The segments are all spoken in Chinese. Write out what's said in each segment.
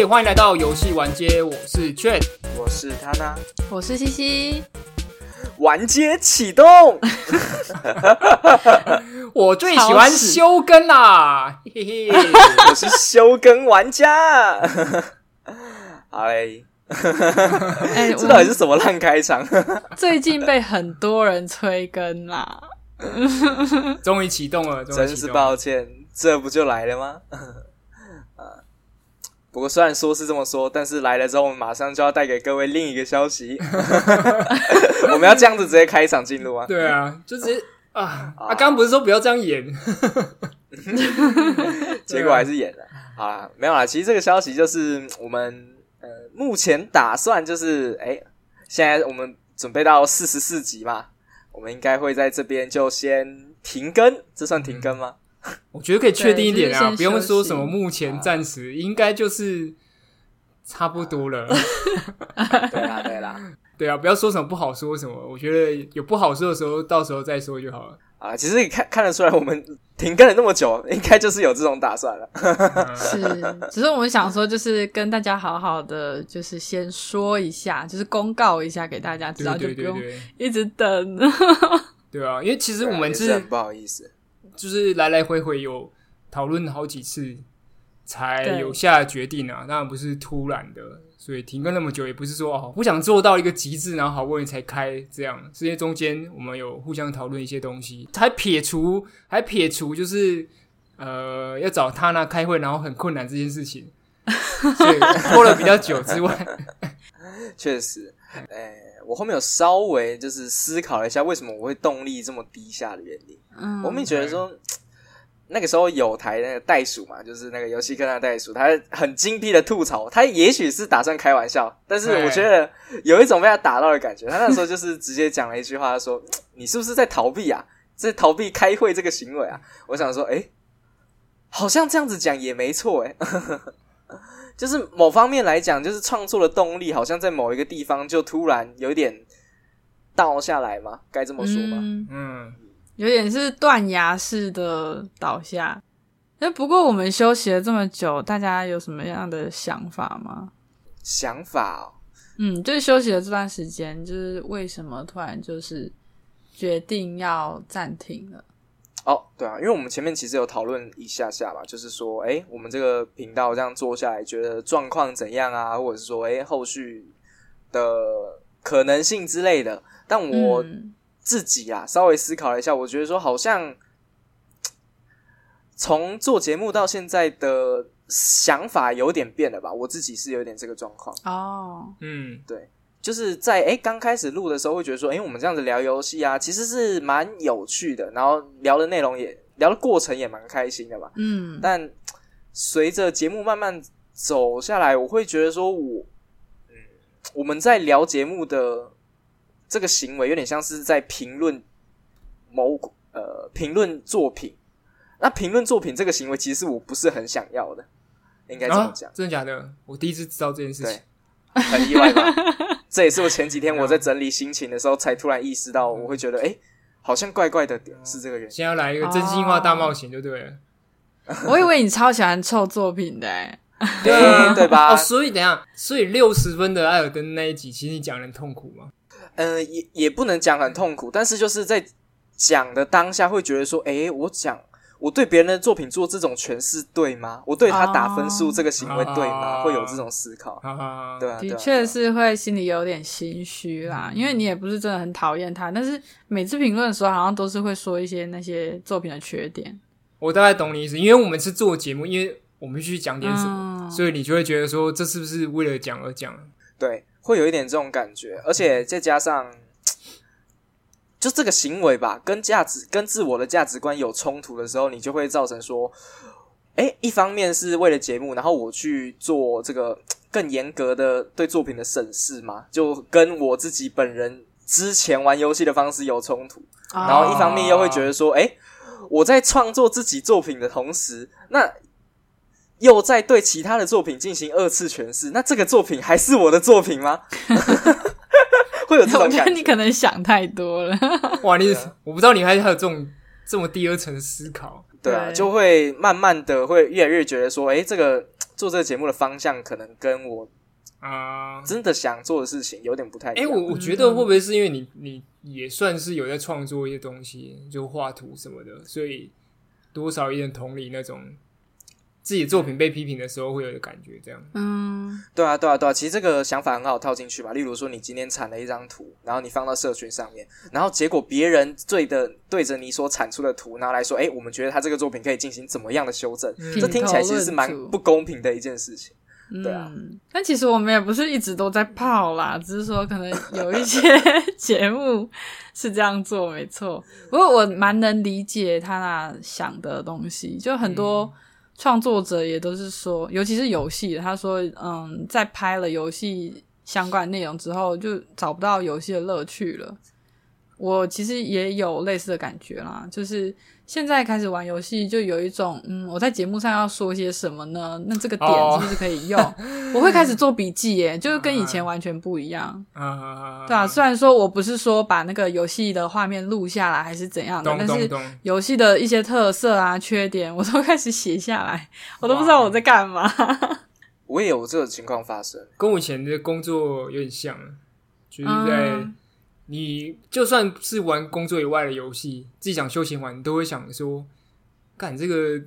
嘿，欢迎来到游戏玩街，我是 Chat，我是他呢，我是西西，玩街启动，我最喜欢休更啦，嘿嘿，我是休更玩家，好嘞，哎，这到底是什么烂开场？最近被很多人催更啦，终于启动了，真是抱歉，这不就来了吗？不过虽然说是这么说，但是来了之后，我们马上就要带给各位另一个消息。我们要这样子直接开场进入吗？对啊，就直接啊啊！刚刚不是说不要这样演，结果还是演了。好啦，没有啦。其实这个消息就是我们呃目前打算就是哎，现在我们准备到四十四集嘛，我们应该会在这边就先停更，这算停更吗？我觉得可以确定一点啊，不用说什么目前暂时，应该就是差不多了。对啦，对啦，对啊，不要说什么不好说什么，我觉得有不好说的时候，到时候再说就好了。啊，其实看看得出来，我们停更了那么久，应该就是有这种打算了。是，只是我们想说，就是跟大家好好的，就是先说一下，就是公告一下给大家知道，就不用一直等。对啊，因为其实我们是不好意思。就是来来回回有讨论好几次，才有下决定啊。当然不是突然的，所以停更那么久，也不是说哦我想做到一个极致，然后好不容易才开这样。是因为中间我们有互相讨论一些东西，还撇除还撇除就是呃要找他那开会，然后很困难这件事情，所以拖了比较久之外，确实，哎，我后面有稍微就是思考了一下，为什么我会动力这么低下的原因。嗯我们也觉得说，那个时候有台那个袋鼠嘛，就是那个游戏客那袋鼠，他很精辟的吐槽，他也许是打算开玩笑，但是我觉得有一种被他打到的感觉。他那时候就是直接讲了一句话，说：“ 你是不是在逃避啊？在逃避开会这个行为啊？”我想说，哎，好像这样子讲也没错，哎，就是某方面来讲，就是创作的动力好像在某一个地方就突然有点倒下来嘛，该这么说吗？嗯。有点是断崖式的倒下，哎，不过我们休息了这么久，大家有什么样的想法吗？想法，嗯，就是休息的这段时间，就是为什么突然就是决定要暂停了？哦，对啊，因为我们前面其实有讨论一下下吧，就是说，哎，我们这个频道这样做下来，觉得状况怎样啊？或者是说，哎，后续的可能性之类的，但我。自己啊，稍微思考了一下，我觉得说好像从做节目到现在的想法有点变了吧。我自己是有点这个状况哦，嗯，对，就是在哎刚开始录的时候会觉得说，哎，我们这样子聊游戏啊，其实是蛮有趣的，然后聊的内容也聊的过程也蛮开心的嘛，嗯。但随着节目慢慢走下来，我会觉得说我，嗯，我们在聊节目的。这个行为有点像是在评论某呃评论作品，那评论作品这个行为其实我不是很想要的，应该这么讲？真的假的？我第一次知道这件事情，很意外吧？这也是我前几天我在整理心情的时候才突然意识到，我会觉得哎，好像怪怪的点是这个原因。先要来一个真心话大冒险就对了。我以为你超喜欢臭作品的，对对吧？哦，所以等下，所以六十分的艾尔登那一集，其实你讲的痛苦吗？嗯，也也不能讲很痛苦，但是就是在讲的当下会觉得说，哎，我讲我对别人的作品做这种诠释对吗？我对他打分数这个行为对吗？会有这种思考，对啊，的确是会心里有点心虚啦，因为你也不是真的很讨厌他，但是每次评论的时候好像都是会说一些那些作品的缺点。我大概懂你意思，因为我们是做节目，因为我们必须讲点什么，所以你就会觉得说，这是不是为了讲而讲？对。会有一点这种感觉，而且再加上，就这个行为吧，跟价值、跟自我的价值观有冲突的时候，你就会造成说，哎，一方面是为了节目，然后我去做这个更严格的对作品的审视嘛，就跟我自己本人之前玩游戏的方式有冲突，然后一方面又会觉得说，哎，我在创作自己作品的同时，那。又在对其他的作品进行二次诠释，那这个作品还是我的作品吗？会有这种感觉？你可能想太多了。哇，你我不知道你还还有这种这么第二层思考。对啊，就会慢慢的会越来越觉得说，哎，这个做这个节目的方向可能跟我啊真的想做的事情有点不太一样。哎，我我觉得会不会是因为你你也算是有在创作一些东西，就画图什么的，所以多少有点同理那种。自己作品被批评的时候会有的感觉，这样。嗯，对啊，对啊，对啊。其实这个想法很好套进去吧。例如说，你今天产了一张图，然后你放到社群上面，然后结果别人对的对着你所产出的图拿来说，哎，我们觉得他这个作品可以进行怎么样的修正？这听起来其实是蛮不公平的一件事情。对啊，但其实我们也不是一直都在泡啦，只是说可能有一些 节目是这样做，没错。不过我蛮能理解他那想的东西，就很多。创作者也都是说，尤其是游戏，他说，嗯，在拍了游戏相关内容之后，就找不到游戏的乐趣了。我其实也有类似的感觉啦，就是现在开始玩游戏，就有一种嗯，我在节目上要说些什么呢？那这个点是不是可以用？我会开始做笔记，耶，就是跟以前完全不一样。对啊，虽然说我不是说把那个游戏的画面录下来还是怎样的，但是游戏的一些特色啊、缺点，我都开始写下来，我都不知道我在干嘛。我也有这个情况发生，跟我以前的工作有点像，就是在。你就算是玩工作以外的游戏，自己想休闲玩，你都会想说，干这个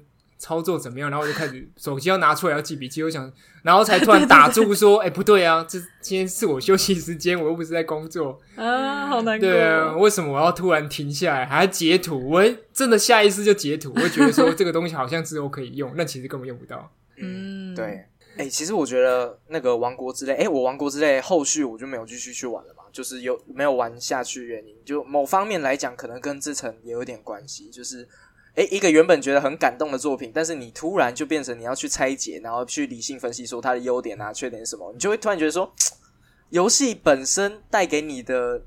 操作怎么样？然后我就开始手机要拿出来要记笔记，我想，然后才突然打住说，哎，不对啊，这今天是我休息时间，我又不是在工作啊，好难过。对啊，为什么我要突然停下来，还要截图？我真的下意识就截图，我觉得说这个东西好像之后可以用，那其实根本用不到。嗯，对。哎，其实我觉得那个《王国之泪》，哎，我《王国之泪》后续我就没有继续去玩了嘛，就是有没有玩下去原因，就某方面来讲，可能跟这层也有点关系。就是，哎，一个原本觉得很感动的作品，但是你突然就变成你要去拆解，然后去理性分析说它的优点啊、缺点什么，你就会突然觉得说，游戏本身带给你的。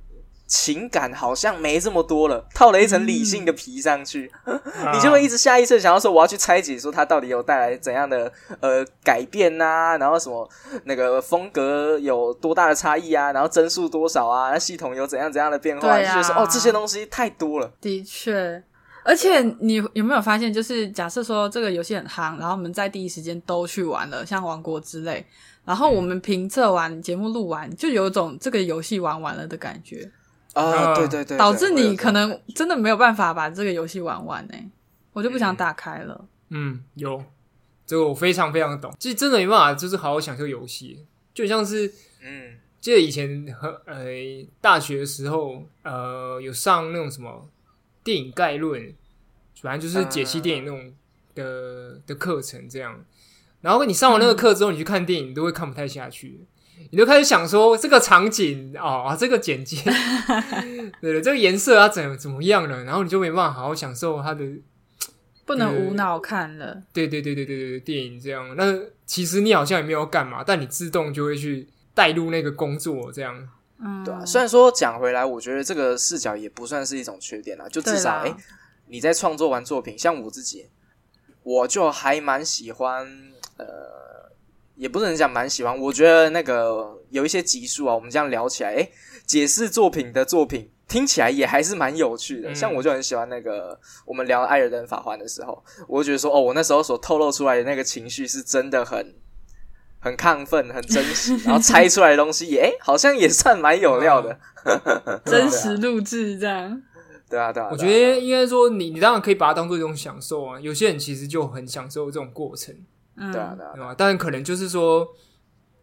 情感好像没这么多了，套了一层理性的皮上去，你就会一直下意识想要说我要去拆解，说它到底有带来怎样的呃改变呐？然后什么那个风格有多大的差异啊？然后帧数多少啊？那系统有怎样怎样的变化？就是哦，这些东西太多了。的确，而且你有没有发现，就是假设说这个游戏很夯，然后我们在第一时间都去玩了，像王国之类，然后我们评测完节目录完，就有种这个游戏玩完了的感觉。啊，对对对，导致你可能真的没有办法把这个游戏玩完呢，我就不想打开了。嗯，有这个我非常非常懂，其实真的没办法，就是好好享受游戏，就像是嗯，记得以前和呃大学的时候，呃有上那种什么电影概论，反正就是解析电影那种的的课程这样，然后你上完那个课之后，你去看电影你都会看不太下去。你就开始想说这个场景哦，这个剪接，对了，这个颜色啊怎怎么样了？然后你就没办法好好享受它的，不能无脑看了。对对对对对对，电影这样，那其实你好像也没有干嘛，但你自动就会去带入那个工作这样。嗯，对啊。虽然说讲回来，我觉得这个视角也不算是一种缺点啦，就至少哎，你在创作完作品，像我自己，我就还蛮喜欢呃。也不能讲蛮喜欢，我觉得那个有一些集数啊，我们这样聊起来，诶，解释作品的作品听起来也还是蛮有趣的。像我就很喜欢那个我们聊《艾尔登法环》的时候，我就觉得说，哦，我那时候所透露出来的那个情绪是真的很很亢奋、很真实，然后猜出来的东西也，诶，好像也算蛮有料的，真实录制这样。对啊，对啊。我觉得应该说，你你当然可以把它当做一种享受啊。有些人其实就很享受这种过程。对啊，对啊，但可能就是说，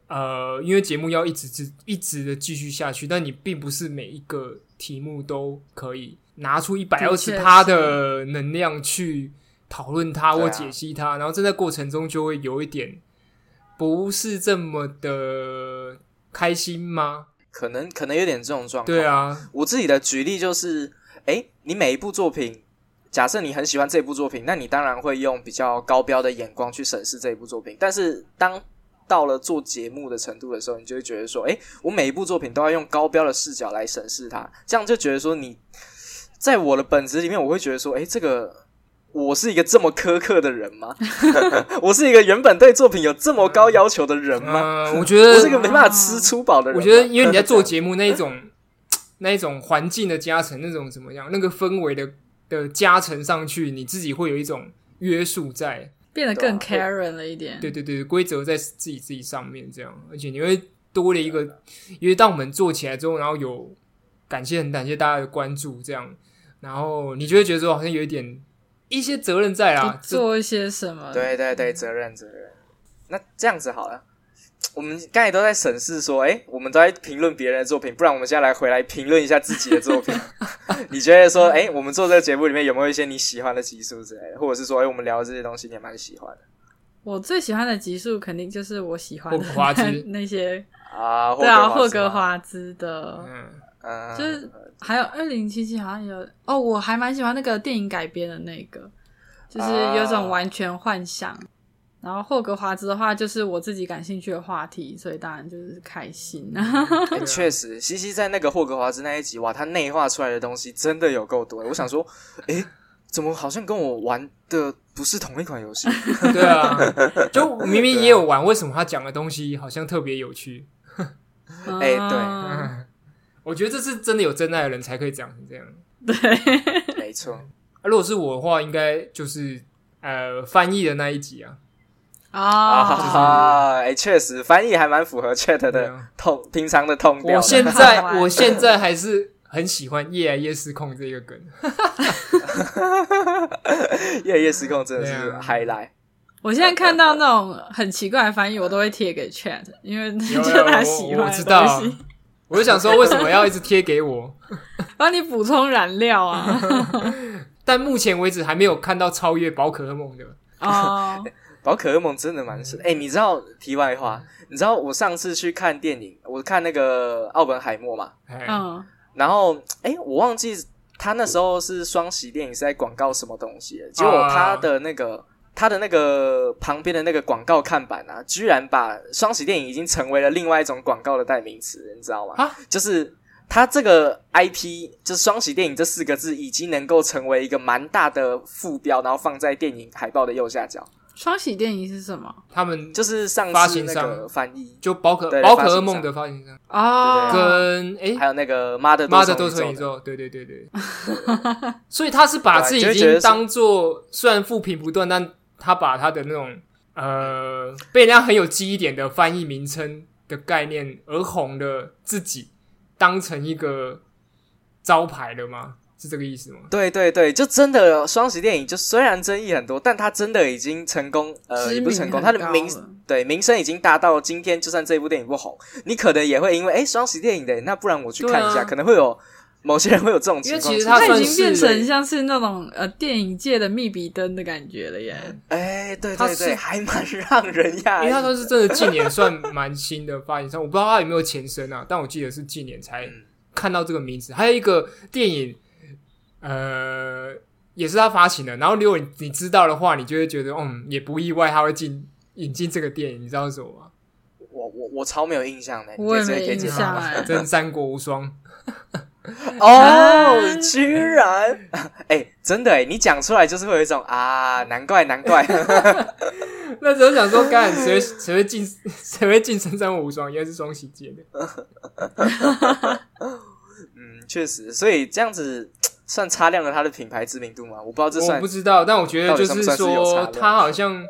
呃，因为节目要一直一一直的继续下去，但你并不是每一个题目都可以拿出一百二十趴的能量去讨论它或解析它，然后这在过程中就会有一点不是这么的开心吗？可能可能有点这种状况。对啊，我自己的举例就是，哎，你每一部作品。假设你很喜欢这部作品，那你当然会用比较高标的眼光去审视这一部作品。但是，当到了做节目的程度的时候，你就会觉得说：“诶，我每一部作品都要用高标的视角来审视它。”这样就觉得说，你在我的本质里面，我会觉得说：“诶，这个我是一个这么苛刻的人吗？我是一个原本对作品有这么高要求的人吗？”我觉得我是一个没办法吃粗饱的人。我觉得，因为你在做节目那一种 那一种环境的加成，那种怎么样，那个氛围的。的加成上去，你自己会有一种约束在，变得更 Karen 了一点。对对对，规则在自己自己上面这样，而且你会多了一个，因为当我们做起来之后，然后有感谢很感谢大家的关注，这样，然后你就会觉得说好像有一点一些责任在啊，做一些什么？对对对，责任责任。那这样子好了。我们刚才都在审视说，哎，我们都在评论别人的作品，不然我们现在来回来评论一下自己的作品。你觉得说，哎，我们做这个节目里面有没有一些你喜欢的集数之类的，或者是说，哎，我们聊的这些东西你也蛮喜欢的？我最喜欢的集数肯定就是我喜欢的那些啊，对啊，霍格华兹的，嗯，就是还有二零七七好像有哦，我还蛮喜欢那个电影改编的那个，就是有种完全幻想。然后霍格华兹的话，就是我自己感兴趣的话题，所以当然就是开心。确实，西西在那个霍格华兹那一集，哇，他内化出来的东西真的有够多。我想说，哎，怎么好像跟我玩的不是同一款游戏？对啊，就明明也有玩，为什么他讲的东西好像特别有趣？哎，对，我觉得这是真的有真爱的人才可以讲成这样。对，没错。如果是我的话，应该就是呃翻译的那一集啊。啊，哎，确实翻译还蛮符合 Chat 的痛，平常的痛调。我现在 我现在还是很喜欢夜来夜失控这个梗，夜夜失控真的是嗨来。我现在看到那种很奇怪的翻译，我都会贴给 Chat，因为就他喜欢知道。我就想说，为什么要一直贴给我，帮你补充燃料啊？但目前为止还没有看到超越宝可梦的啊。宝可梦真的蛮神哎！你知道题外话？你知道我上次去看电影，我看那个奥本海默嘛？嗯，然后哎，我忘记他那时候是双喜电影是在广告什么东西，结果他的那个他的那个旁边的那个广告看板啊，居然把双喜电影已经成为了另外一种广告的代名词，你知道吗？啊，就是他这个 IP，就是双喜电影这四个字，已经能够成为一个蛮大的副标，然后放在电影海报的右下角。双喜电影是什么？他们就是上发行商翻译，就宝可宝可梦的发行商啊，跟哎还有那个妈的妈的多重宇宙，对对对对。所以他是把自己已经当做虽然负评不断，但他把他的那种呃被人家很有记忆点的翻译名称的概念而红的自己当成一个招牌了吗？是这个意思吗？对对对，就真的双喜电影，就虽然争议很多，但它真的已经成功，呃，也不成功，它的名对名声已经达到今天，就算这部电影不红，你可能也会因为哎双喜电影的，那不然我去看一下，可能会有某些人会有这种情况。因为其实它已经变成像是那种呃电影界的密比灯的感觉了耶。哎，对对对，还蛮让人讶异。因为他说是真的近年算蛮新的发行商，我不知道他有没有前身啊，但我记得是近年才看到这个名字。还有一个电影。呃，也是他发行的。然后，如果你你知道的话，你就会觉得，嗯，也不意外他会进引进这个电影。你知道什么吗？我我我超没有印象的，我也没印象。真三国无双 哦，居然 哎，真的哎，你讲出来就是会有一种啊，难怪难怪。那时候想说，干谁谁会进谁会进真三国无双，应该是双喜界的。嗯，确实，所以这样子。算擦亮了他的品牌知名度吗？我不知道这算我不知道，但我觉得就是说，他好像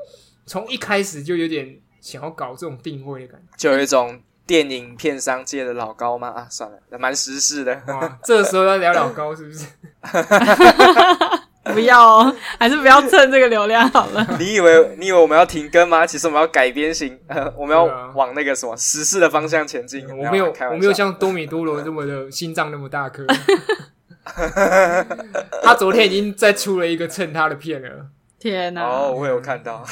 从一开始就有点想要搞这种定位的感觉，就有一种电影片商界的老高吗？啊，算了，蛮时事的。哇，这时候要聊老高是不是？不要哦，还是不要蹭这个流量好了。你以为你以为我们要停更吗？其实我们要改编型，我们要往那个什么时事的方向前进。我没有，我没有像多米多罗这么的心脏那么大颗。他昨天已经再出了一个蹭他的片了。天哪！哦，我有看到。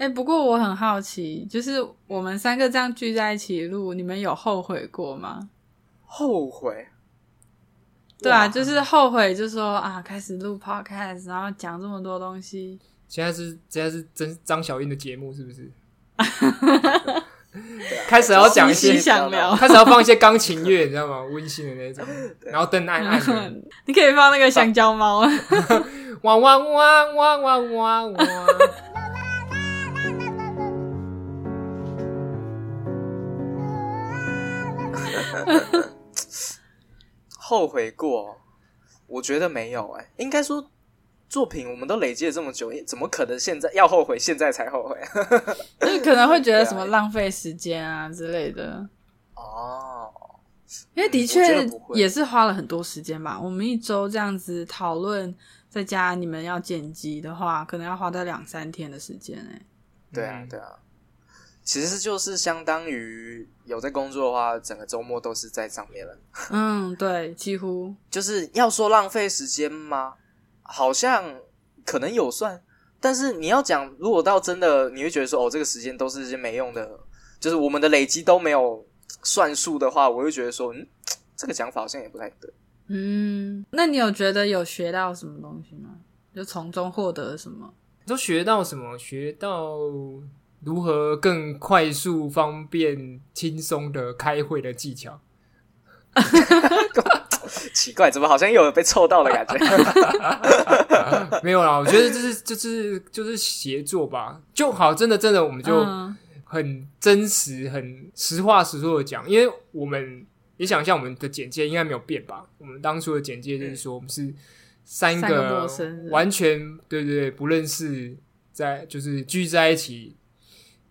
哎，不过我很好奇，就是我们三个这样聚在一起录，你们有后悔过吗？后悔？对啊，就是后悔，就说啊，开始录 podcast，然后讲这么多东西。现在是现在是真张小英的节目，是不是？开始要讲一些，开始要放一些钢琴乐，你知道吗？温馨的那种，然后灯暗暗的。你可以放那个香蕉猫，汪汪汪汪汪汪汪。后悔过？我觉得没有，哎，应该说作品我们都累积了这么久，怎么可能现在要后悔，现在才后悔？就是可能会觉得什么浪费时间啊之类的。哦，因为的确也是花了很多时间吧。我们一周这样子讨论，在家你们要剪辑的话，可能要花到两三天的时间哎。对啊，对啊。其实就是相当于有在工作的话，整个周末都是在上面了。嗯，对，几乎就是要说浪费时间吗？好像可能有算，但是你要讲，如果到真的，你会觉得说，哦，这个时间都是一些没用的，就是我们的累积都没有算数的话，我会觉得说，嗯，这个讲法好像也不太对。嗯，那你有觉得有学到什么东西吗？就从中获得什么？都学到什么？学到。如何更快速、方便、轻松的开会的技巧？奇怪，怎么好像又有被凑到的感觉？没有啦，我觉得这是就是就是协作吧，就好，真的真的，我们就很真实、很实话实说的讲，因为我们也想象我们的简介应该没有变吧？我们当初的简介就是说，我们是三个完全对对对不认识，在就是聚在一起。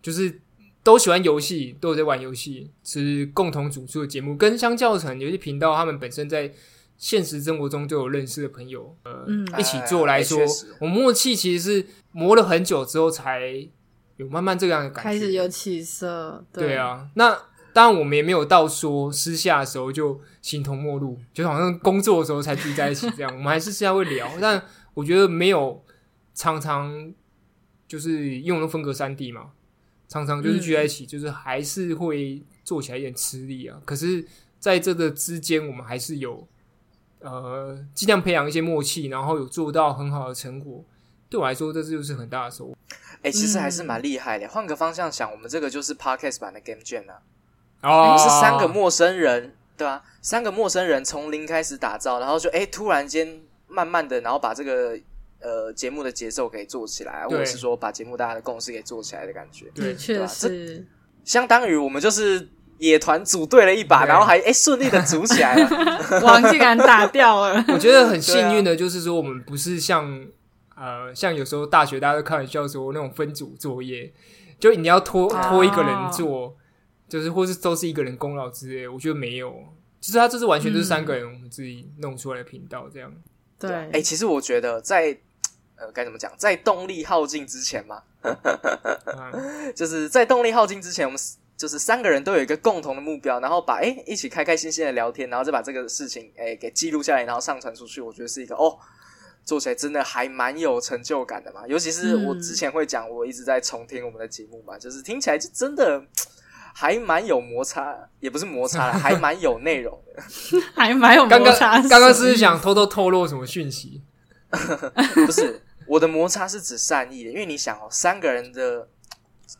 就是都喜欢游戏，都有在玩游戏，是共同主出的节目。跟相较成游戏频道，他们本身在现实生活中就有认识的朋友，呃，一起做来说，我默契其实是磨了很久之后才有慢慢这样的感觉，开始有起色。对啊，那当然我们也没有到说私下的时候就形同陌路，就好像工作的时候才聚在一起这样。我们还是私下会聊，但我觉得没有常常就是用的风格三 D 嘛。常常就是聚在一起，就是还是会做起来有点吃力啊。可是在这个之间，我们还是有呃尽量培养一些默契，然后有做到很好的成果。对我来说，这就是很大的收获。哎，其实还是蛮厉害的。换个方向想，我们这个就是 Podcast 版的 Game Jam 啊。哦，是三个陌生人，对吧？三个陌生人从零开始打造，然后就哎突然间慢慢的，然后把这个。呃，节目的节奏给做起来，或者是说把节目大家的共识给做起来的感觉，的确是相当于我们就是野团组队了一把，然后还哎顺利的组起来了，王竟然打掉了。我觉得很幸运的就是说，我们不是像呃像有时候大学大家都开玩笑说那种分组作业，就你要拖拖一个人做，就是或是都是一个人功劳之类。我觉得没有，其实他这是完全就是三个人我们自己弄出来的频道这样。对，哎，其实我觉得在。呃，该怎么讲？在动力耗尽之前嘛，就是在动力耗尽之前，我们就是三个人都有一个共同的目标，然后把哎一起开开心心的聊天，然后再把这个事情哎给记录下来，然后上传出去。我觉得是一个哦，做起来真的还蛮有成就感的嘛。尤其是我之前会讲，我一直在重听我们的节目嘛，就是听起来就真的 还蛮有摩擦，也不是摩擦，还蛮有内容的，还蛮有摩擦。刚刚是想偷偷透露什么讯息？不是。我的摩擦是指善意的，因为你想哦，三个人的，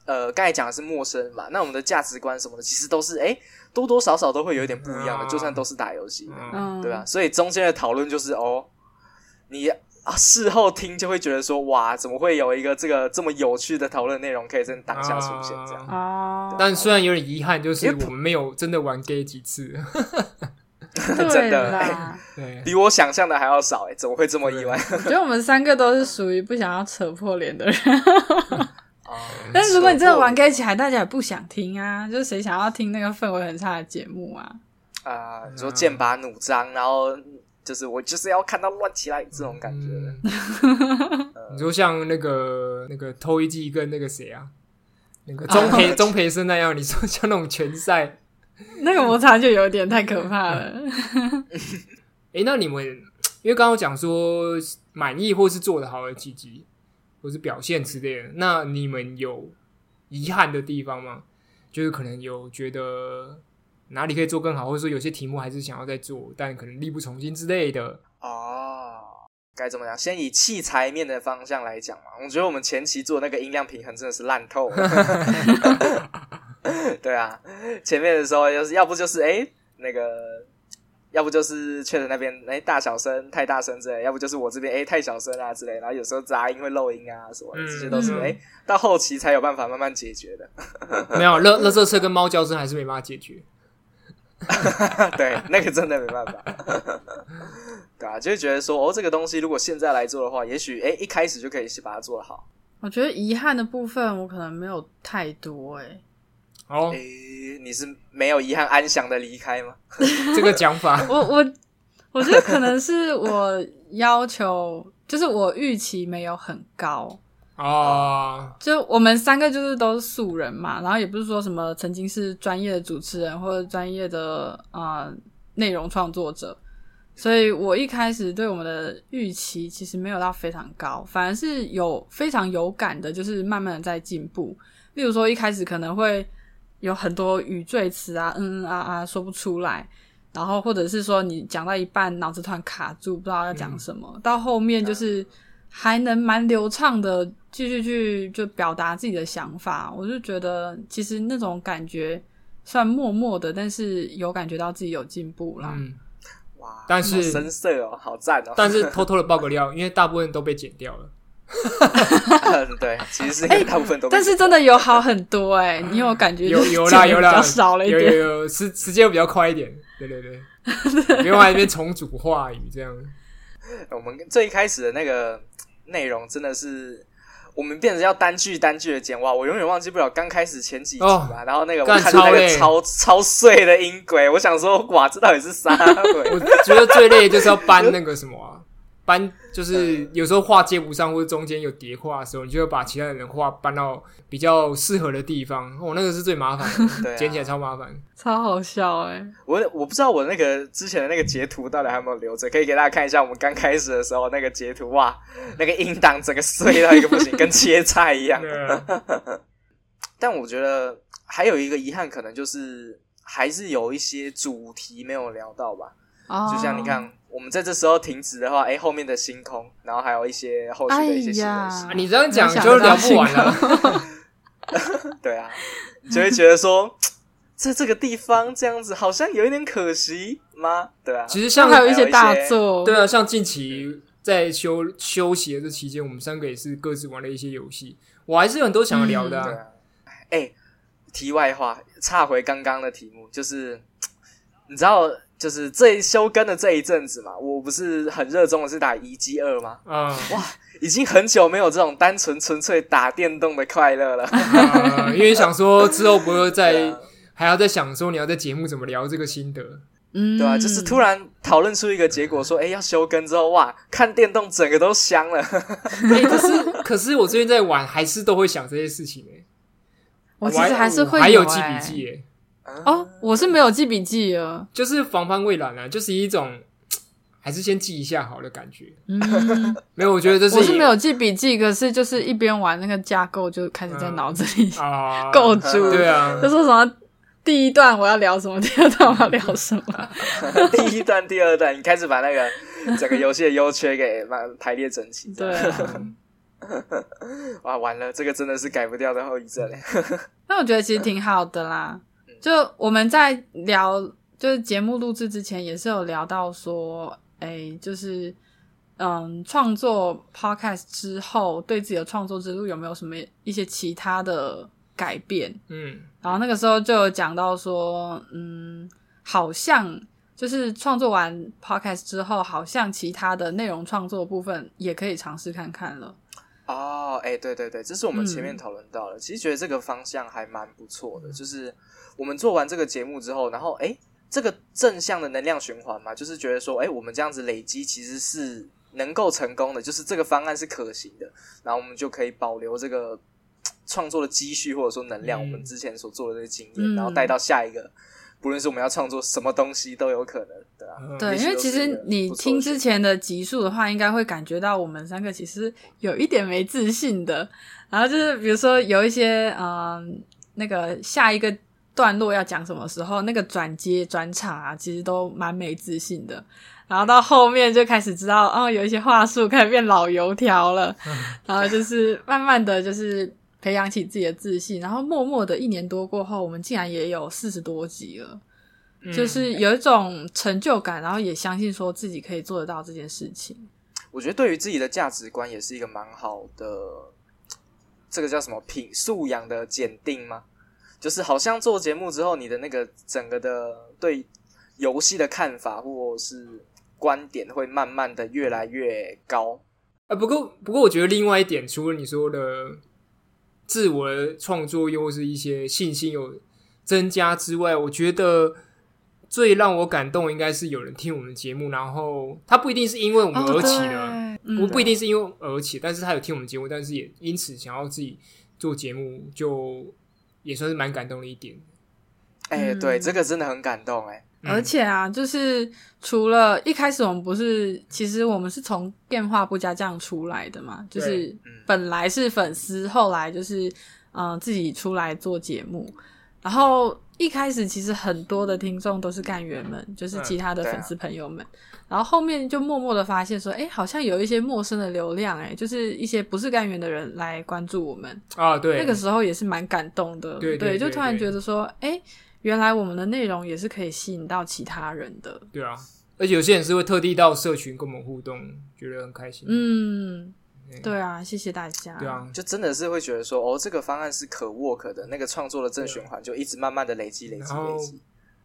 呃，刚才讲的是陌生嘛，那我们的价值观什么的，其实都是哎，多多少少都会有一点不一样的，就算都是打游戏的，对吧？所以中间的讨论就是哦，你啊事后听就会觉得说，哇，怎么会有一个这个这么有趣的讨论内容可以在当下出现这样？哦，但虽然有点遗憾，就是我们没有真的玩 gay 几次。真的，比我想象的还要少哎，怎么会这么意外？我觉得我们三个都是属于不想要扯破脸的人。但是如果你真的玩 gay 起来，大家也不想听啊，就是谁想要听那个氛围很差的节目啊？啊，你说剑拔弩张，然后就是我就是要看到乱起来这种感觉。你说像那个那个偷一季跟那个谁啊，那个钟培钟培生那样，你说像那种拳赛。那个摩擦就有点太可怕了。哎，那你们因为刚刚讲说满意或是做的好的几集，或是表现之类的，那你们有遗憾的地方吗？就是可能有觉得哪里可以做更好，或者说有些题目还是想要再做，但可能力不从心之类的。哦，该怎么讲？先以器材面的方向来讲嘛，我觉得我们前期做那个音量平衡真的是烂透了。对啊，前面的时候就是要不就是哎那个，要不就是确诊那边哎大小声太大声之类，要不就是我这边哎太小声啊之类，然后有时候杂音会漏音啊什么，这些都是哎到后期才有办法慢慢解决的。没有，乐乐色车跟猫叫声还是没办法解决。对，那个真的没办法。对啊，就会觉得说，哦，这个东西如果现在来做的话，也许哎一开始就可以去把它做好。我觉得遗憾的部分，我可能没有太多哎。哦，你是没有遗憾安详的离开吗？这个讲法，我我我觉得可能是我要求，就是我预期没有很高啊。就我们三个就是都是素人嘛，然后也不是说什么曾经是专业的主持人或者专业的啊内容创作者。所以我一开始对我们的预期其实没有到非常高，反而是有非常有感的，就是慢慢的在进步。例如说一开始可能会有很多语缀词啊，嗯嗯啊啊说不出来，然后或者是说你讲到一半脑子突然卡住，不知道要讲什么，到后面就是还能蛮流畅的继续去就表达自己的想法。我就觉得其实那种感觉算默默的，但是有感觉到自己有进步啦。哇！但是深色哦，好赞哦！但是偷偷的爆个料，因为大部分都被剪掉了。对，其实是因为大部分都，但是真的有好很多哎，你有感觉有有啦有啦，少了一点，有有有时时间比较快一点。对对对，不用在那边重组话语这样。我们最一开始的那个内容真的是。我们变成要单句单句的剪哇！我永远忘记不了刚开始前几集吧，然后那个我看那个超超碎的音轨，我想说哇，这到底是啥鬼？我觉得最累就是要搬那个什么。搬就是有时候画接不上，或者中间有叠画的时候，你就会把其他的人画搬到比较适合的地方。哦，那个是最麻烦的，剪起来超麻烦，超好笑哎！我我不知道我那个之前的那个截图到底还有没有留着，可以给大家看一下。我们刚开始的时候那个截图，哇，那个音档整个碎到一个不行，跟切菜一样。但我觉得还有一个遗憾，可能就是还是有一些主题没有聊到吧。就像你看。我们在这时候停止的话，哎，后面的星空，然后还有一些后续的一些新闻，你这样讲就聊不完了。对啊，你就会觉得说，在这个地方这样子好像有一点可惜吗？对啊，其实像还有一些大作，对啊，像近期在休休息的这期间，我们三个也是各自玩了一些游戏，我还是有很多想要聊的。啊。哎，题外话，岔回刚刚的题目，就是你知道。就是这休更的这一阵子嘛，我不是很热衷的是打一 G 二吗？嗯，哇，已经很久没有这种单纯纯粹打电动的快乐了。因为想说之后不会再还要再想说你要在节目怎么聊这个心得，嗯，对吧？就是突然讨论出一个结果，说哎要休更之后，哇，看电动整个都香了。哎，可是可是我最近在玩，还是都会想这些事情哎。我其实还是会还有记笔记哎。哦，我是没有记笔记啊，就是防范未然啊，就是一种 还是先记一下好的感觉。嗯，没有，我觉得这是我是没有记笔记，可是就是一边玩那个架构就开始在脑子里 构筑。对啊，就说什么第一段我要聊什么，第二段我要聊什么。第一段、第二段，你开始把那个整个游戏的优缺给排排列整齐。对，哇，完了，这个真的是改不掉的后遗症。那我觉得其实挺好的啦。就我们在聊，就是节目录制之前也是有聊到说，哎，就是嗯，创作 podcast 之后，对自己的创作之路有没有什么一些其他的改变？嗯，然后那个时候就有讲到说，嗯，好像就是创作完 podcast 之后，好像其他的内容创作部分也可以尝试看看了。哦，哎，对对对，这是我们前面讨论到的，其实觉得这个方向还蛮不错的，就是。我们做完这个节目之后，然后哎，这个正向的能量循环嘛，就是觉得说，哎，我们这样子累积其实是能够成功的，就是这个方案是可行的，然后我们就可以保留这个创作的积蓄或者说能量，我们之前所做的这个经验，然后带到下一个，不论是我们要创作什么东西都有可能，对啊，对，因为其实你听之前的集数的话，应该会感觉到我们三个其实有一点没自信的，然后就是比如说有一些嗯，那个下一个。段落要讲什么时候，那个转接转场啊，其实都蛮没自信的。然后到后面就开始知道，哦，有一些话术开始变老油条了。然后就是慢慢的就是培养起自己的自信。然后默默的一年多过后，我们竟然也有四十多集了，就是有一种成就感，然后也相信说自己可以做得到这件事情。我觉得对于自己的价值观也是一个蛮好的，这个叫什么品素养的检定吗？就是好像做节目之后，你的那个整个的对游戏的看法，或是观点会慢慢的越来越高。啊，不过不过，我觉得另外一点，除了你说的自我的创作，又是一些信心有增加之外，我觉得最让我感动，应该是有人听我们节目，然后他不一定是因为我们而起的，不不一定是因为而起，但是他有听我们节目，但是也因此想要自己做节目，就也算是蛮感动的一点。哎，对，这个真的很感动，哎。而且啊，就是除了一开始我们不是，其实我们是从电话不加酱出来的嘛，就是本来是粉丝，后来就是嗯自己出来做节目，然后一开始其实很多的听众都是干员们，就是其他的粉丝朋友们，然后后面就默默的发现说，哎，好像有一些陌生的流量，哎，就是一些不是干员的人来关注我们啊，对，那个时候也是蛮感动的，对，就突然觉得说，哎。原来我们的内容也是可以吸引到其他人的，对啊，而且有些人是会特地到社群跟我们互动，觉得很开心。嗯，对啊，谢谢大家。对啊，就真的是会觉得说，哦，这个方案是可 work 的，那个创作的正循环就一直慢慢的累积、累积、累积。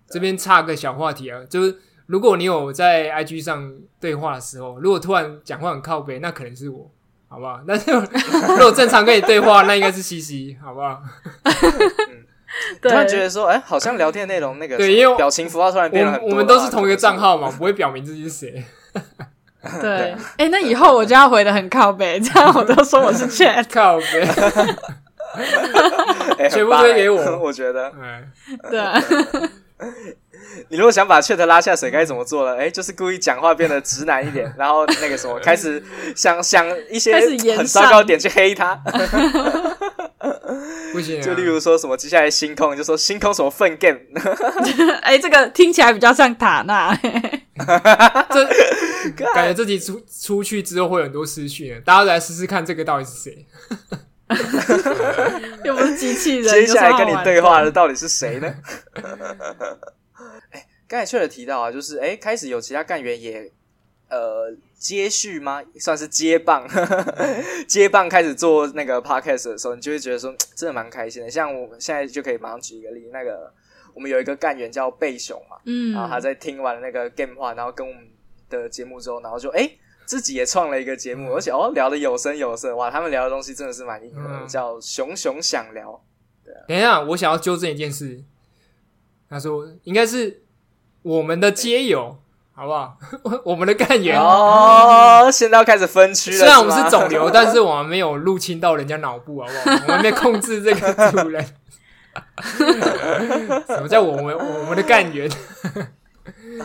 这边插个小话题啊，就是如果你有在 IG 上对话的时候，如果突然讲话很靠背，那可能是我，好不好？那 如果正常跟你对话，那应该是西西，好不好？突然觉得说，哎，好像聊天内容那个，对，因为表情符号突然变了很多。我们都是同一个账号嘛，不会表明自己是谁。对，哎，那以后我就要回的很靠北，这样我都说我是 chat 靠北，全部推给我。我觉得，对。你如果想把 chat 拉下水，该怎么做呢？哎，就是故意讲话变得直男一点，然后那个什么，开始想想一些很糟糕点去黑他。不行，就例如说什么接下来星空，就说星空什么粪 game。哎，这个听起来比较像塔纳。这 感觉自己出出去之后会有很多私讯，大家来试试看这个到底是谁。又不是机器人，接下来跟你对话的到底是谁呢？哎，刚才确实提到啊，就是哎，开始有其他干员也呃接续吗？算是接棒，接棒开始做那个 podcast 的时候，你就会觉得说真的蛮开心的。像我们现在就可以马上举一个例，那个我们有一个干员叫贝熊嘛，嗯，然后他在听完那个 game 话，然后跟我们的节目之后，然后就哎。自己也创了一个节目，而且哦聊的有声有色，哇！他们聊的东西真的是蛮硬的，叫熊熊想聊。对，等一下，我想要纠正一件事。他说应该是我们的街友，好不好？我们的干员哦，现在要开始分区了。虽然我们是肿瘤，但是我们没有入侵到人家脑部，好不好？我们没控制这个主人。什么叫我们我们的干员？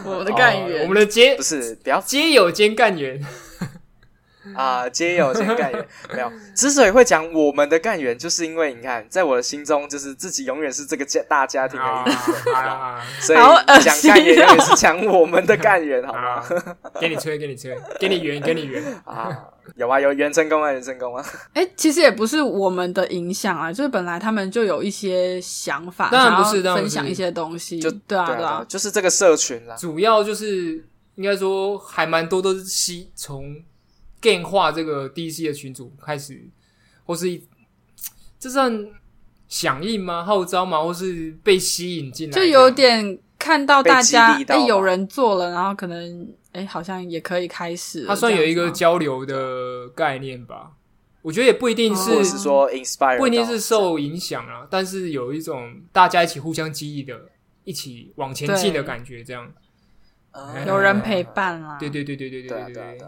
我们的干员，我们的街不是，不要。街友兼干员啊，街友兼干员没有。之所以会讲我们的干员，就是因为你看，在我的心中，就是自己永远是这个家大家庭的一部分，所以讲干员永远是讲我们的干员，好吗？给你吹，给你吹，给你圆，给你圆啊！有啊，有圆成功啊，圆成功啊！哎，其实也不是我们的影响啊，就是本来他们就有一些想法，当然不是分享一些东西，就对啊，对啊，就是这个社群啦。主要就是应该说还蛮多都是吸从电化这个 DC 的群组开始，或是一这算响应吗？号召吗？或是被吸引进来？就有点看到大家哎有人做了，然后可能。哎，好像也可以开始。它算有一个交流的概念吧？我觉得也不一定是说 inspire，不一定是受影响啊，但是有一种大家一起互相激励的，一起往前进的感觉，这样有人陪伴啊。对对对对对对对对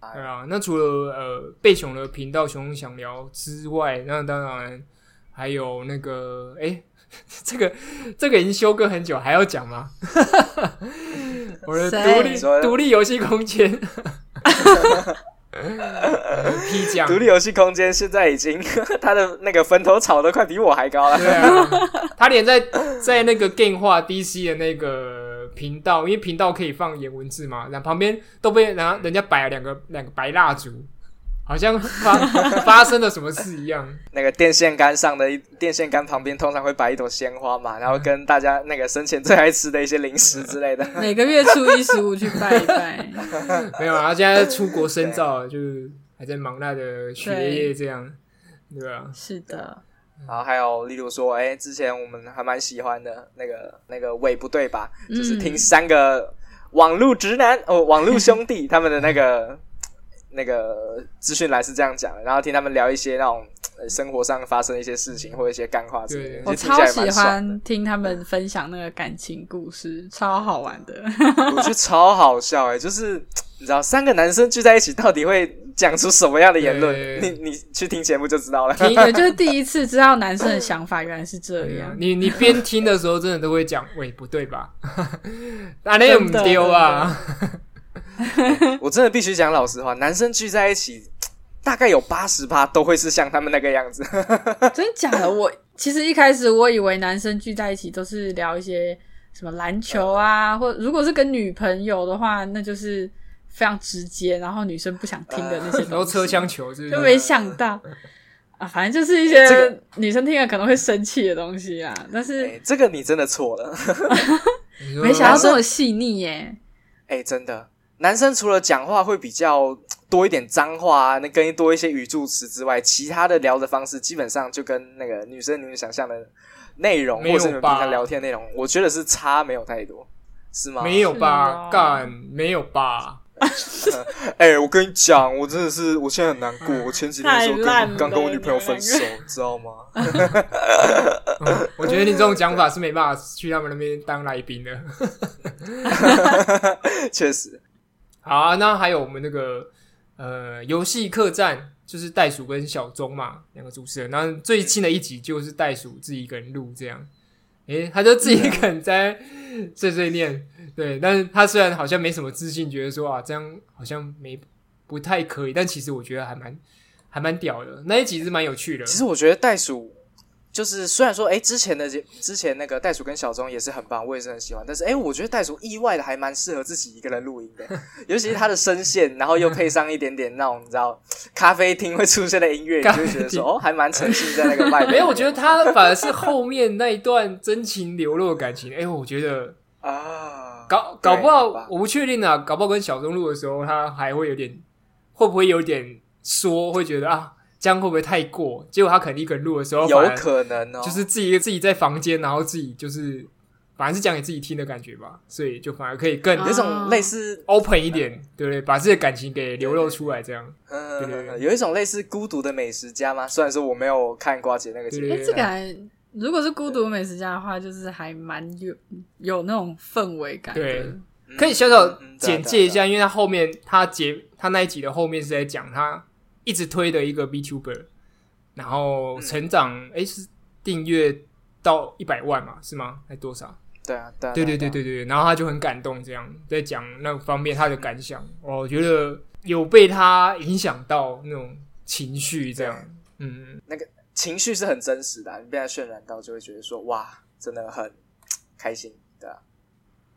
对啊！那除了呃贝熊的频道熊想聊之外，那当然还有那个哎。这个这个已经休更很久，还要讲吗？我的独立独立游戏空间，批讲独立游戏空间现在已经他的那个坟头草都快比我还高了。对啊，他连在在那个 game 化 DC 的那个频道，因为频道可以放言文字嘛，然后旁边都被然后人家摆了两个两个白蜡烛。好像发发生了什么事一样。那个电线杆上的电线杆旁边通常会摆一朵鲜花嘛，然后跟大家那个生前最爱吃的一些零食之类的。每个月初一十五去拜一拜。没有啊，现在出国深造，就是还在忙那的学业这样，对吧？是的。然后还有例如说，哎，之前我们还蛮喜欢的那个那个尾不对吧？就是听三个。网路直男哦，网路兄弟 他们的那个那个资讯来是这样讲的，然后听他们聊一些那种生活上发生一些事情或者一些干话之类的，我超喜欢听他们分享那个感情故事，超好玩的，我觉得 超好笑哎，就是你知道三个男生聚在一起到底会讲出什么样的言论？你你去听节目就知道了，听的就是第一次知道男生的 想法原来是这样。你你 边听的时候真的都会讲，喂不对吧？哪里有丢啊？我真的必须讲老实话，男生聚在一起，大概有八十趴都会是像他们那个样子。真的假的？我其实一开始我以为男生聚在一起都是聊一些什么篮球啊，或如果是跟女朋友的话，那就是非常直接，然后女生不想听的那些，都车厢球，就没想到啊，反正就是一些女生听了可能会生气的东西啊。但是这个你真的错了，没想到这么细腻耶！哎，真的。男生除了讲话会比较多一点脏话啊，那跟多一些语助词之外，其他的聊的方式基本上就跟那个女生你们想象的内容，或者你们平常聊天内容，我觉得是差没有太多，是吗？没有吧？干没有吧？哎，我跟你讲，我真的是，我现在很难过。我前几天的时候跟刚跟我女朋友分手，知道吗？我觉得你这种讲法是没办法去他们那边当来宾的。确实。好啊，那还有我们那个呃游戏客栈，就是袋鼠跟小钟嘛，两个主持人。那最近的一集就是袋鼠自己一个人录这样，诶，他就自己一个人在碎碎念，对。但是他虽然好像没什么自信，觉得说啊这样好像没不太可以，但其实我觉得还蛮还蛮屌的。那一集是蛮有趣的。其实我觉得袋鼠。就是虽然说，哎，之前的之前那个袋鼠跟小钟也是很棒，我也是很喜欢。但是，哎，我觉得袋鼠意外的还蛮适合自己一个人录音的，尤其是他的声线，然后又配上一点点那种你知道咖啡厅会出现的音乐，你就觉得说，哦，还蛮沉浸在那个外面。没有，我觉得他反而是后面那一段真情流露的感情。哎，我觉得啊，搞搞不好我不确定啊，搞不好跟小钟录的时候，他还会有点，会不会有点说，会觉得啊。这样会不会太过？结果他可能一个人录的时候，有可能哦，就是自己自己在房间，然后自己就是反正是讲给自己听的感觉吧，所以就反而可以更有一种类似 open 一点，对不对？把自己的感情给流露出来，这样，嗯，对对对，有一种类似孤独的美食家吗？虽然说我没有看瓜姐那个节目，这个如果是孤独美食家的话，就是还蛮有有那种氛围感，对，可以小小简介一下，因为他后面他节他那一集的后面是在讲他。一直推的一个 B Tuber，然后成长哎是订阅到一百万嘛是吗？还多少？对啊，对啊对对对对对。然后他就很感动，这样在讲那方面他的感想。我觉得有被他影响到那种情绪，这样，嗯，那个情绪是很真实的，你被他渲染到，就会觉得说哇，真的很开心，对啊。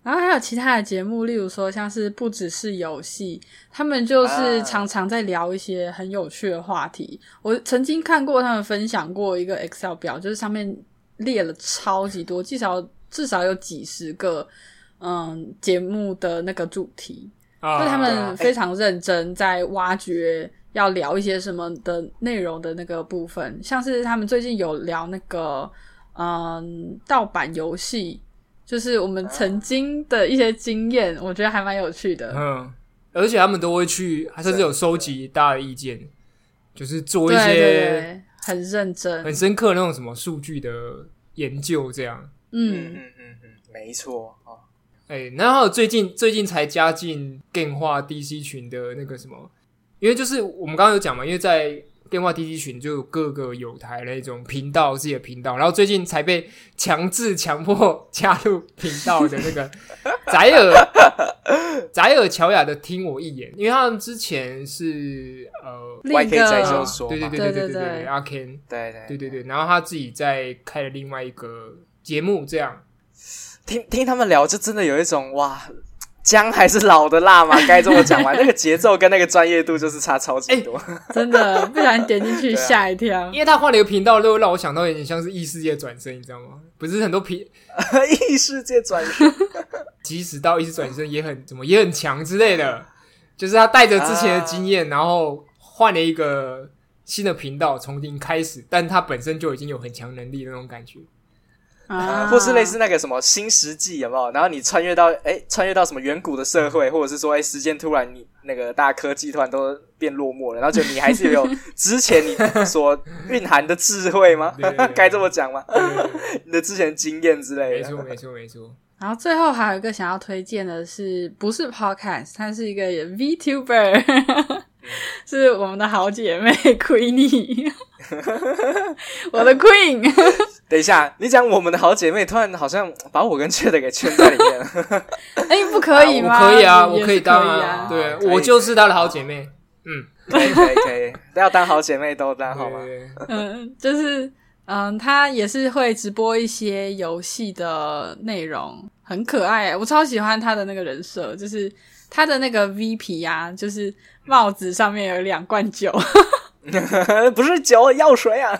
然后还有其他的节目，例如说像是不只是游戏，他们就是常常在聊一些很有趣的话题。我曾经看过他们分享过一个 Excel 表，就是上面列了超级多，至少至少有几十个嗯节目的那个主题，就他们非常认真在挖掘要聊一些什么的内容的那个部分。像是他们最近有聊那个嗯盗版游戏。就是我们曾经的一些经验，我觉得还蛮有趣的。嗯，而且他们都会去，甚至有收集大家的意见，就是做一些很认真、很深刻那种什么数据的研究，这样。嗯嗯嗯嗯，没错啊。哎，然后最近最近才加进电话 DC 群的那个什么，因为就是我们刚刚有讲嘛，因为在。电话 DJ 群就各个有台那种频道自己的频道，然后最近才被强制强迫加入频道的那个 翟尔翟尔乔雅的听我一眼，因为他们之前是呃 YK 在就说，对对对对对对对阿 Ken 对对。对对对，然后他自己在开了另外一个节目，这样。听听他们聊，就真的有一种哇。姜还是老的辣吗？该这么讲完？那个节奏跟那个专业度就是差超级多，真的不然点进去吓一跳。因为他换了一个频道，就让我想到有点像是异世界转身，你知道吗？不是很多频异世界转身，即使到异世转身也很怎么也很强之类的，就是他带着之前的经验，然后换了一个新的频道，重新开始，但他本身就已经有很强能力的那种感觉。啊，或是类似那个什么新世纪有没有？然后你穿越到哎，穿越到什么远古的社会，或者是说哎，时间突然你那个大科技突然都变落寞了，然后就你还是有之前你所蕴含的智慧吗？该这么讲吗？你的之前经验之类的。没错，没错，没错。然后最后还有一个想要推荐的是，不是 Podcast，它是一个 VTuber。是我们的好姐妹 Queenie，我的 Queen。等一下，你讲我们的好姐妹，突然好像把我跟 c h a 给圈在里面了。哎，不可以吗？我可以啊，我可以当啊。对，我就是她的好姐妹。嗯，可以可以可以，要当好姐妹都当好吗？嗯，就是嗯，她也是会直播一些游戏的内容，很可爱。我超喜欢她的那个人设，就是她的那个 V 皮啊，就是帽子上面有两罐酒。不是酒，药水啊！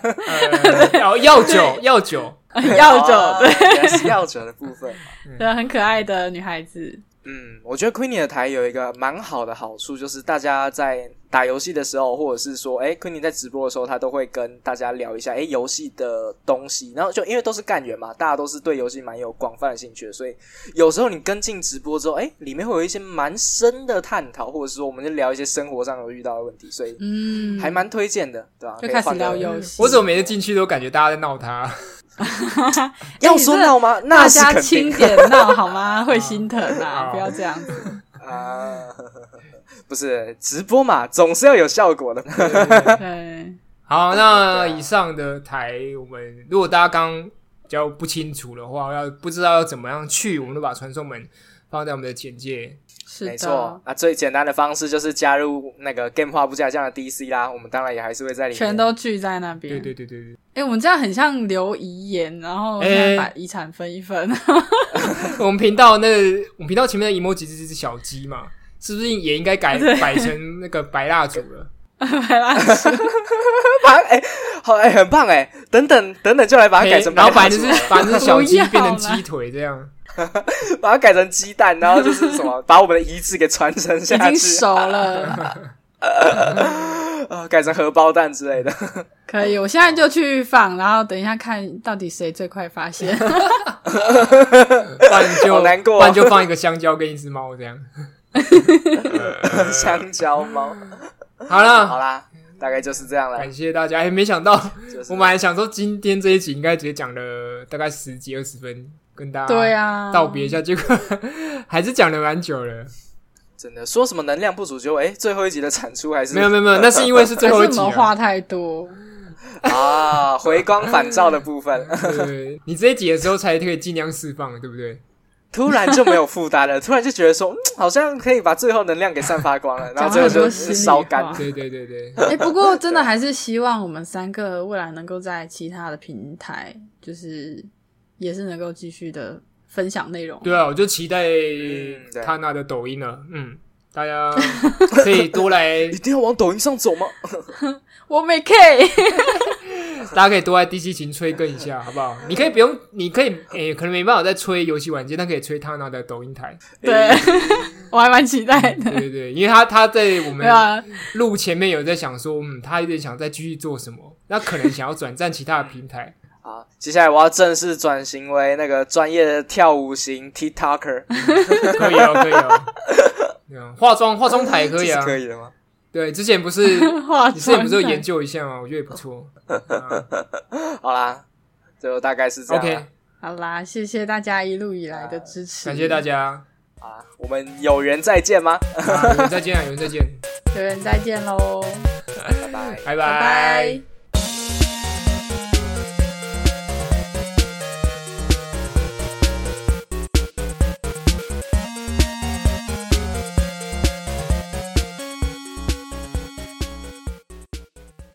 药药酒，药酒，药酒，对，是药酒的部分。对，很可爱的女孩子。嗯，我觉得 Queenie 的台有一个蛮好的好处，就是大家在打游戏的时候，或者是说，哎，Queenie 在直播的时候，他都会跟大家聊一下，哎，游戏的东西。然后就因为都是干员嘛，大家都是对游戏蛮有广泛的兴趣的，所以有时候你跟进直播之后，哎，里面会有一些蛮深的探讨，或者是说我们就聊一些生活上有遇到的问题，所以嗯，还蛮推荐的，对吧？就开始聊游戏。我怎么每次进去都感觉大家在闹他？要说闹吗？大家轻点闹好吗？会心疼啊！不要这样子啊！不是直播嘛，总是要有效果的。对，好，那以上的台，我们如果大家刚比较不清楚的话，要不知道要怎么样去，我们都把传送门放在我们的简介。没错啊，最简单的方式就是加入那个 Game 化不加酱的 DC 啦。我们当然也还是会在里面，全都聚在那边。对对对对对。哎，我们这样很像留遗言，然后把遗产分一分。我们频道那我们频道前面的 emoji 是只小鸡嘛？是不是也应该改改成那个白蜡烛了？白蜡烛，把哎好哎很棒哎，等等等等就来把它改成，然后反正是反正小鸡变成鸡腿这样。把它改成鸡蛋，然后就是什么，把我们的遗志给传承下去。已经熟了，呃，改成荷包蛋之类的。可以，我现在就去放，然后等一下看到底谁最快发现。不然就难过，不然就放一个香蕉跟一只猫这样。香蕉猫。好了，好啦，大概就是这样了。感谢大家，哎，没想到我们还想说今天这一集应该直接讲了大概十几二十分。跟大家道别一下，结果还是讲了蛮久了。真的说什么能量不足，就哎，最后一集的产出还是没有没有没有，那是因为是最后一集话太多 啊，回光返照的部分。对，你这一集的时候才可以尽量释放，对不对？突然就没有负担了，突然就觉得说，好像可以把最后能量给散发光了，然后最后就烧干。对对对对。哎，不过真的还是希望我们三个未来能够在其他的平台，就是。也是能够继续的分享内容。对啊，我就期待他那的抖音了。嗯，大家 可以多来，一定要往抖音上走吗？我没 K，大家可以多来 DC 群催更一下，好不好？你可以不用，你可以诶，可能没办法再催游戏软件，但可以催他那的抖音台。对，我还蛮期待的。对对对，因为他他在我们路前面有在想说，嗯，他有点想再继续做什么，那可能想要转战其他的平台。好，接下来我要正式转型为那个专业的跳舞型 TikToker，可以哦，可以哦。化妆化妆台可以啊，可以 的吗？对，之前不是，你之前不是有研究一下吗？我觉得也不错。好啦，最后大概是这样。OK，好啦，谢谢大家一路以来的支持，感谢大家。啊，我们有缘再见吗？有缘再见啊，有缘再见，有缘再见喽，拜拜，拜拜。